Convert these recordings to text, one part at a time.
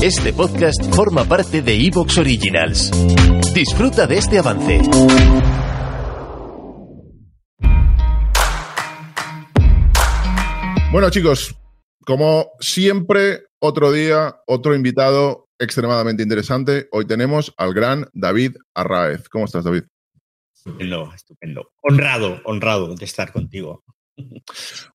Este podcast forma parte de Evox Originals. Disfruta de este avance. Bueno, chicos, como siempre, otro día, otro invitado extremadamente interesante. Hoy tenemos al gran David Arraez. ¿Cómo estás, David? Estupendo, estupendo. Honrado, honrado de estar contigo.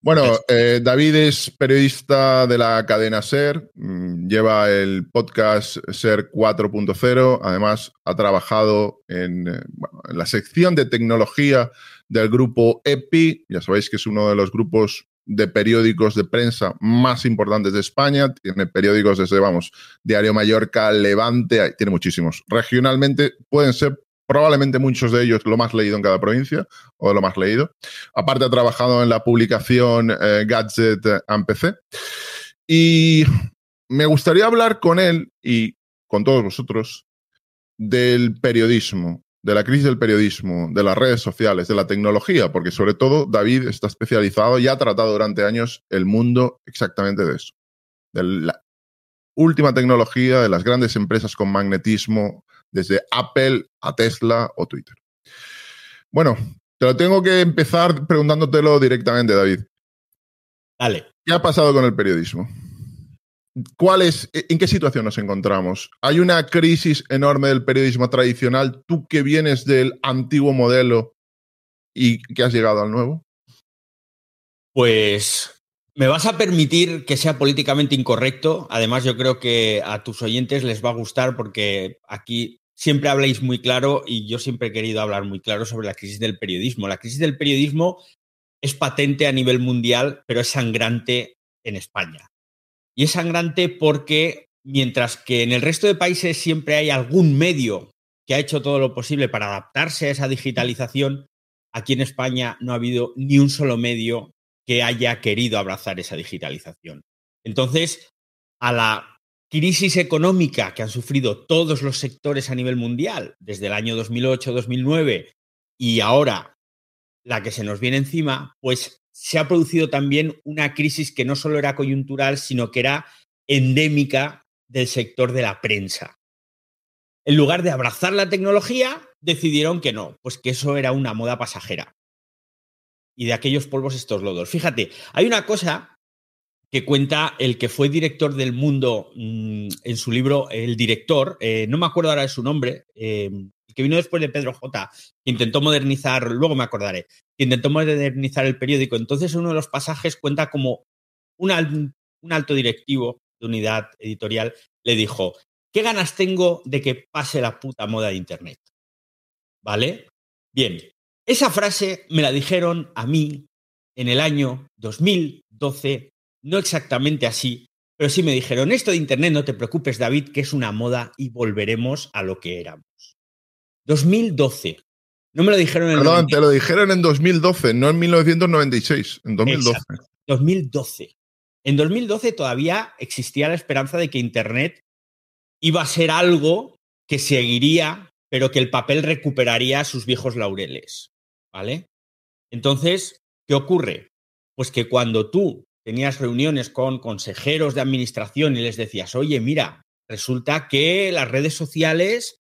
Bueno, eh, David es periodista de la cadena SER, mm, lleva el podcast SER 4.0, además ha trabajado en, eh, bueno, en, la sección de tecnología del grupo EPI, ya sabéis que es uno de los grupos de periódicos de prensa más importantes de España, tiene periódicos desde, vamos, Diario Mallorca, Levante, tiene muchísimos. Regionalmente pueden ser probablemente muchos de ellos lo más leído en cada provincia o lo más leído. Aparte ha trabajado en la publicación eh, Gadget and PC. Y me gustaría hablar con él y con todos vosotros del periodismo, de la crisis del periodismo, de las redes sociales, de la tecnología, porque sobre todo David está especializado y ha tratado durante años el mundo exactamente de eso, de la última tecnología de las grandes empresas con magnetismo, desde Apple a Tesla o Twitter. Bueno, te lo tengo que empezar preguntándotelo directamente, David. Dale. ¿Qué ha pasado con el periodismo? ¿Cuál es, ¿En qué situación nos encontramos? ¿Hay una crisis enorme del periodismo tradicional? Tú que vienes del antiguo modelo y que has llegado al nuevo. Pues me vas a permitir que sea políticamente incorrecto. Además, yo creo que a tus oyentes les va a gustar porque aquí siempre habláis muy claro y yo siempre he querido hablar muy claro sobre la crisis del periodismo. La crisis del periodismo es patente a nivel mundial, pero es sangrante en España. Y es sangrante porque mientras que en el resto de países siempre hay algún medio que ha hecho todo lo posible para adaptarse a esa digitalización, aquí en España no ha habido ni un solo medio que haya querido abrazar esa digitalización. Entonces, a la crisis económica que han sufrido todos los sectores a nivel mundial desde el año 2008-2009 y ahora la que se nos viene encima, pues se ha producido también una crisis que no solo era coyuntural, sino que era endémica del sector de la prensa. En lugar de abrazar la tecnología, decidieron que no, pues que eso era una moda pasajera. Y de aquellos polvos estos lodos. Fíjate, hay una cosa que cuenta el que fue director del mundo mmm, en su libro El director, eh, no me acuerdo ahora de su nombre, eh, que vino después de Pedro J, que intentó modernizar, luego me acordaré, que intentó modernizar el periódico. Entonces, uno de los pasajes cuenta como un, un alto directivo de unidad editorial le dijo, ¿qué ganas tengo de que pase la puta moda de Internet? ¿Vale? Bien, esa frase me la dijeron a mí en el año 2012 no exactamente así, pero sí me dijeron, esto de Internet no te preocupes, David, que es una moda y volveremos a lo que éramos. 2012. No me lo dijeron en Perdón, te lo dijeron en 2012, no en 1996, en 2012. Exacto, 2012. En 2012 todavía existía la esperanza de que Internet iba a ser algo que seguiría, pero que el papel recuperaría sus viejos laureles. ¿Vale? Entonces, ¿qué ocurre? Pues que cuando tú tenías reuniones con consejeros de administración y les decías, oye, mira, resulta que las redes sociales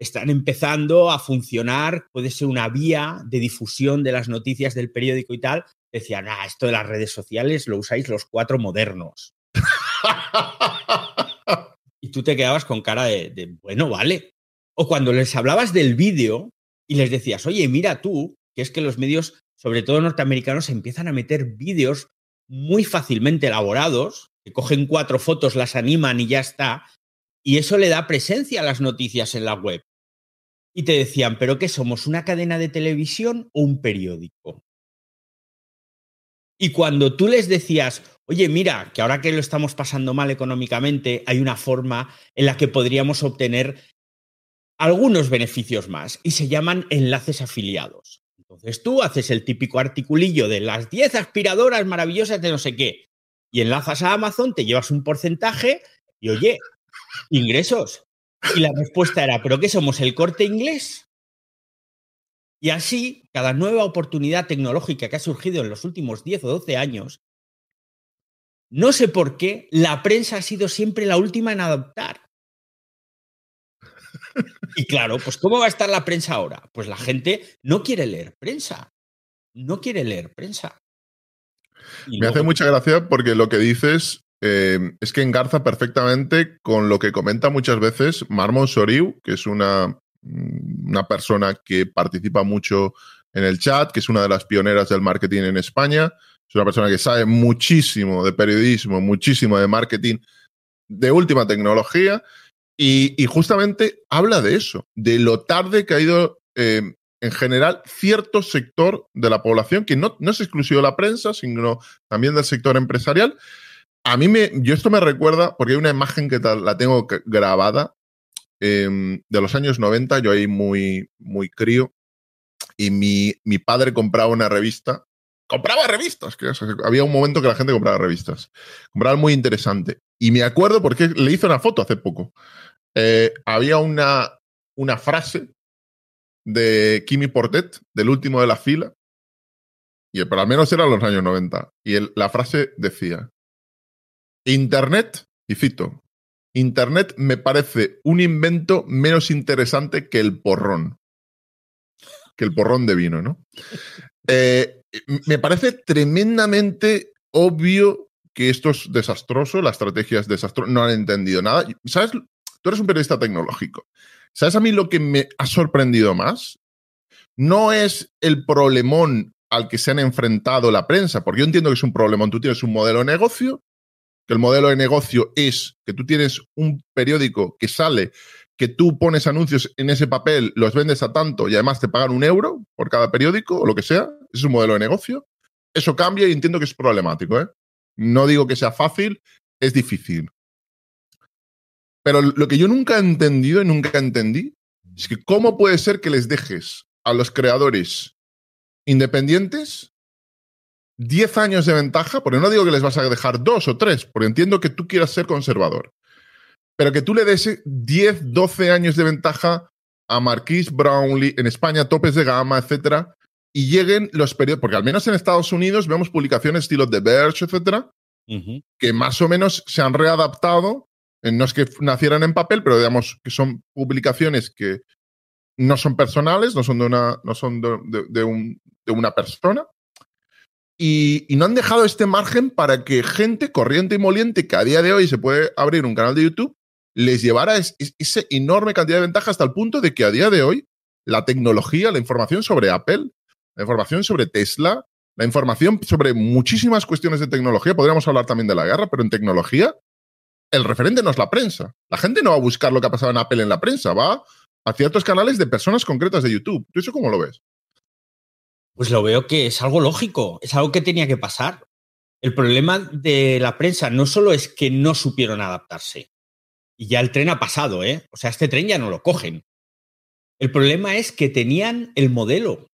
están empezando a funcionar, puede ser una vía de difusión de las noticias del periódico y tal, decían, ah, esto de las redes sociales lo usáis los cuatro modernos. y tú te quedabas con cara de, de, bueno, vale. O cuando les hablabas del vídeo y les decías, oye, mira tú, que es que los medios, sobre todo norteamericanos, empiezan a meter vídeos muy fácilmente elaborados, que cogen cuatro fotos, las animan y ya está, y eso le da presencia a las noticias en la web. Y te decían, ¿pero qué somos? ¿Una cadena de televisión o un periódico? Y cuando tú les decías, oye, mira, que ahora que lo estamos pasando mal económicamente, hay una forma en la que podríamos obtener algunos beneficios más y se llaman enlaces afiliados. Entonces tú haces el típico articulillo de las 10 aspiradoras maravillosas de no sé qué y enlazas a Amazon, te llevas un porcentaje y oye, ingresos. Y la respuesta era, ¿pero qué somos? ¿El corte inglés? Y así, cada nueva oportunidad tecnológica que ha surgido en los últimos 10 o 12 años no sé por qué, la prensa ha sido siempre la última en adoptar. Y claro, pues ¿cómo va a estar la prensa ahora? Pues la gente no quiere leer prensa. No quiere leer prensa. Me hace mucha gracia porque lo que dices eh, es que engarza perfectamente con lo que comenta muchas veces Marmon Soriu, que es una, una persona que participa mucho en el chat, que es una de las pioneras del marketing en España. Es una persona que sabe muchísimo de periodismo, muchísimo de marketing de última tecnología y, justamente habla de eso, de lo tarde que ha ido eh, en general cierto sector de la población, que no, no es exclusivo de la prensa, sino también del sector empresarial. A mí me, yo esto me recuerda, porque hay una imagen que la tengo grabada em, de los años 90, yo ahí muy, muy crío, y mi, mi padre compraba una revista compraba revistas, que había un momento que la gente compraba revistas. Compraba muy interesante. Y me acuerdo porque le hice una foto hace poco. Eh, había una, una frase de Kimi Portet, del último de la fila, y pero al menos era los años 90. Y la frase decía, Internet, y cito, Internet me parece un invento menos interesante que el porrón. Que el porrón de vino, ¿no? Eh, me parece tremendamente obvio que esto es desastroso, la estrategia es desastrosa, no han entendido nada. ¿Sabes Tú eres un periodista tecnológico. ¿Sabes a mí lo que me ha sorprendido más? No es el problemón al que se han enfrentado la prensa, porque yo entiendo que es un problemón. Tú tienes un modelo de negocio, que el modelo de negocio es que tú tienes un periódico que sale, que tú pones anuncios en ese papel, los vendes a tanto y además te pagan un euro por cada periódico o lo que sea. Es un modelo de negocio. Eso cambia y entiendo que es problemático. ¿eh? No digo que sea fácil, es difícil. Pero lo que yo nunca he entendido y nunca entendí es que cómo puede ser que les dejes a los creadores independientes 10 años de ventaja, porque no digo que les vas a dejar dos o tres, porque entiendo que tú quieras ser conservador, pero que tú le des 10, 12 años de ventaja a Marquis Brownlee en España, topes de gama, etcétera, y lleguen los periodos, porque al menos en Estados Unidos vemos publicaciones estilo The Verge, etcétera, que más o menos se han readaptado no es que nacieran en papel, pero digamos que son publicaciones que no son personales, no son de una, no son de, una persona. Y, no han dejado este margen para que gente corriente y moliente que a día de hoy se puede abrir un canal de YouTube les llevara esa enorme cantidad de ventaja hasta el punto de que a día de hoy la tecnología, la información sobre Apple, la información sobre Tesla, la información sobre muchísimas cuestiones de tecnología, podríamos hablar también de la guerra, pero en tecnología el referente no es la prensa. La gente no va a buscar lo que ha pasado en Apple en la prensa, va a ciertos canales de personas concretas de YouTube. ¿Tú eso cómo lo ves? Pues lo veo que es algo lógico, es algo que tenía que pasar. El problema de la prensa no solo es que no supieron adaptarse, y ya el tren ha pasado, ¿eh? O sea, este tren ya no lo cogen. El problema es que tenían el modelo.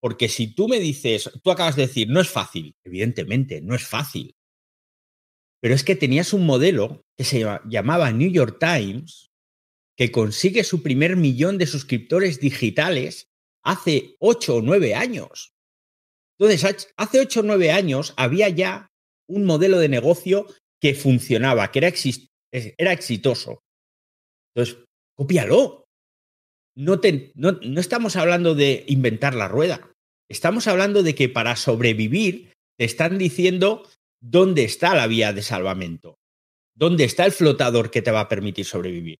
Porque si tú me dices, tú acabas de decir, no es fácil, evidentemente, no es fácil. Pero es que tenías un modelo que se llamaba New York Times, que consigue su primer millón de suscriptores digitales hace ocho o nueve años. Entonces, hace ocho o nueve años había ya un modelo de negocio que funcionaba, que era, era exitoso. Entonces, cópialo. No, no, no estamos hablando de inventar la rueda. Estamos hablando de que para sobrevivir te están diciendo dónde está la vía de salvamento, dónde está el flotador que te va a permitir sobrevivir.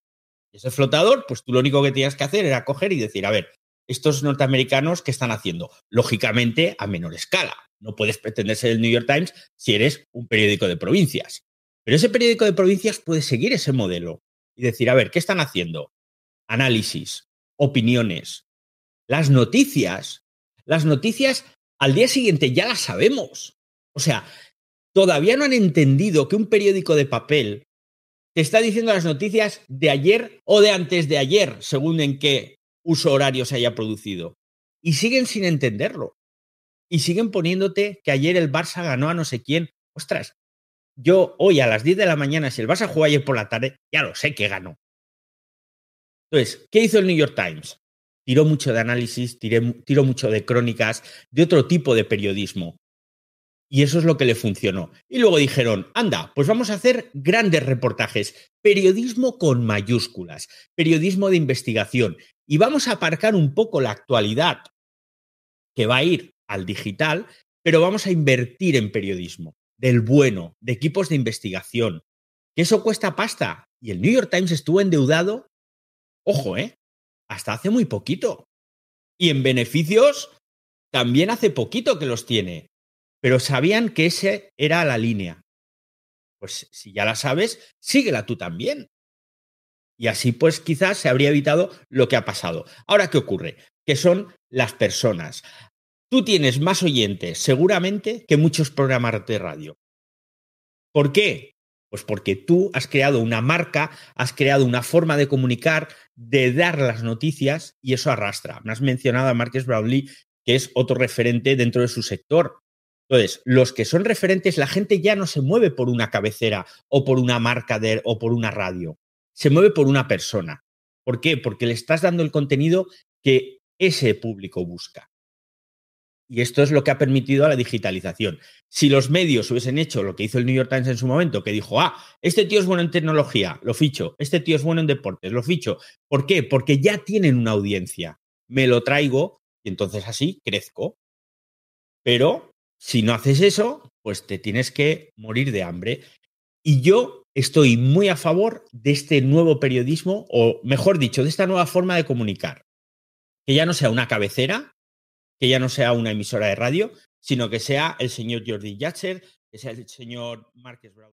Ese flotador, pues tú lo único que tenías que hacer era coger y decir, a ver, estos norteamericanos, ¿qué están haciendo? Lógicamente, a menor escala. No puedes pretender ser el New York Times si eres un periódico de provincias. Pero ese periódico de provincias puede seguir ese modelo y decir, a ver, ¿qué están haciendo? Análisis, opiniones. Las noticias, las noticias al día siguiente ya las sabemos. O sea, todavía no han entendido que un periódico de papel te está diciendo las noticias de ayer o de antes de ayer, según en qué uso horario se haya producido. Y siguen sin entenderlo. Y siguen poniéndote que ayer el Barça ganó a no sé quién. Ostras, yo hoy a las 10 de la mañana, si el Barça jugó ayer por la tarde, ya lo sé que ganó. Entonces, ¿qué hizo el New York Times? Tiró mucho de análisis, tiró mucho de crónicas, de otro tipo de periodismo Y eso es lo que le funcionó. Y luego dijeron, anda, pues vamos a hacer grandes reportajes, periodismo con mayúsculas, periodismo de investigación. Y vamos a aparcar un poco la actualidad, que va a ir al digital, pero vamos a invertir en periodismo, del bueno, de equipos de investigación. Que eso cuesta pasta. Y el New York Times estuvo endeudado, ojo, ¿eh? Hasta hace muy poquito. Y en beneficios, también hace poquito que los tiene pero sabían que esa era la línea. Pues si ya la sabes, síguela tú también. Y así pues quizás se habría evitado lo que ha pasado. Ahora, ¿qué ocurre? Que son las personas. Tú tienes más oyentes seguramente que muchos programas de radio. ¿Por qué? Pues porque tú has creado una marca, has creado una forma de comunicar, de dar las noticias y eso arrastra. Me has mencionado a Marques Brownlee, que es otro referente dentro de su sector. Entonces, los que son referentes, la gente ya no se mueve por una cabecera o por una marca de, o por una radio, se mueve por una persona. ¿Por qué? Porque le estás dando el contenido que ese público busca. Y esto es lo que ha permitido a la digitalización. Si los medios hubiesen hecho lo que hizo el New York Times en su momento, que dijo, ah, este tío es bueno en tecnología, lo ficho, este tío es bueno en deportes, lo ficho. ¿Por qué? Porque ya tienen una audiencia. Me lo traigo y entonces así crezco. Pero si no haces eso, pues te tienes que morir de hambre. Y yo estoy muy a favor de este nuevo periodismo, o mejor dicho, de esta nueva forma de comunicar. Que ya no sea una cabecera, que ya no sea una emisora de radio, sino que sea el señor Jordi Yatcher, que sea el señor Marques Brown.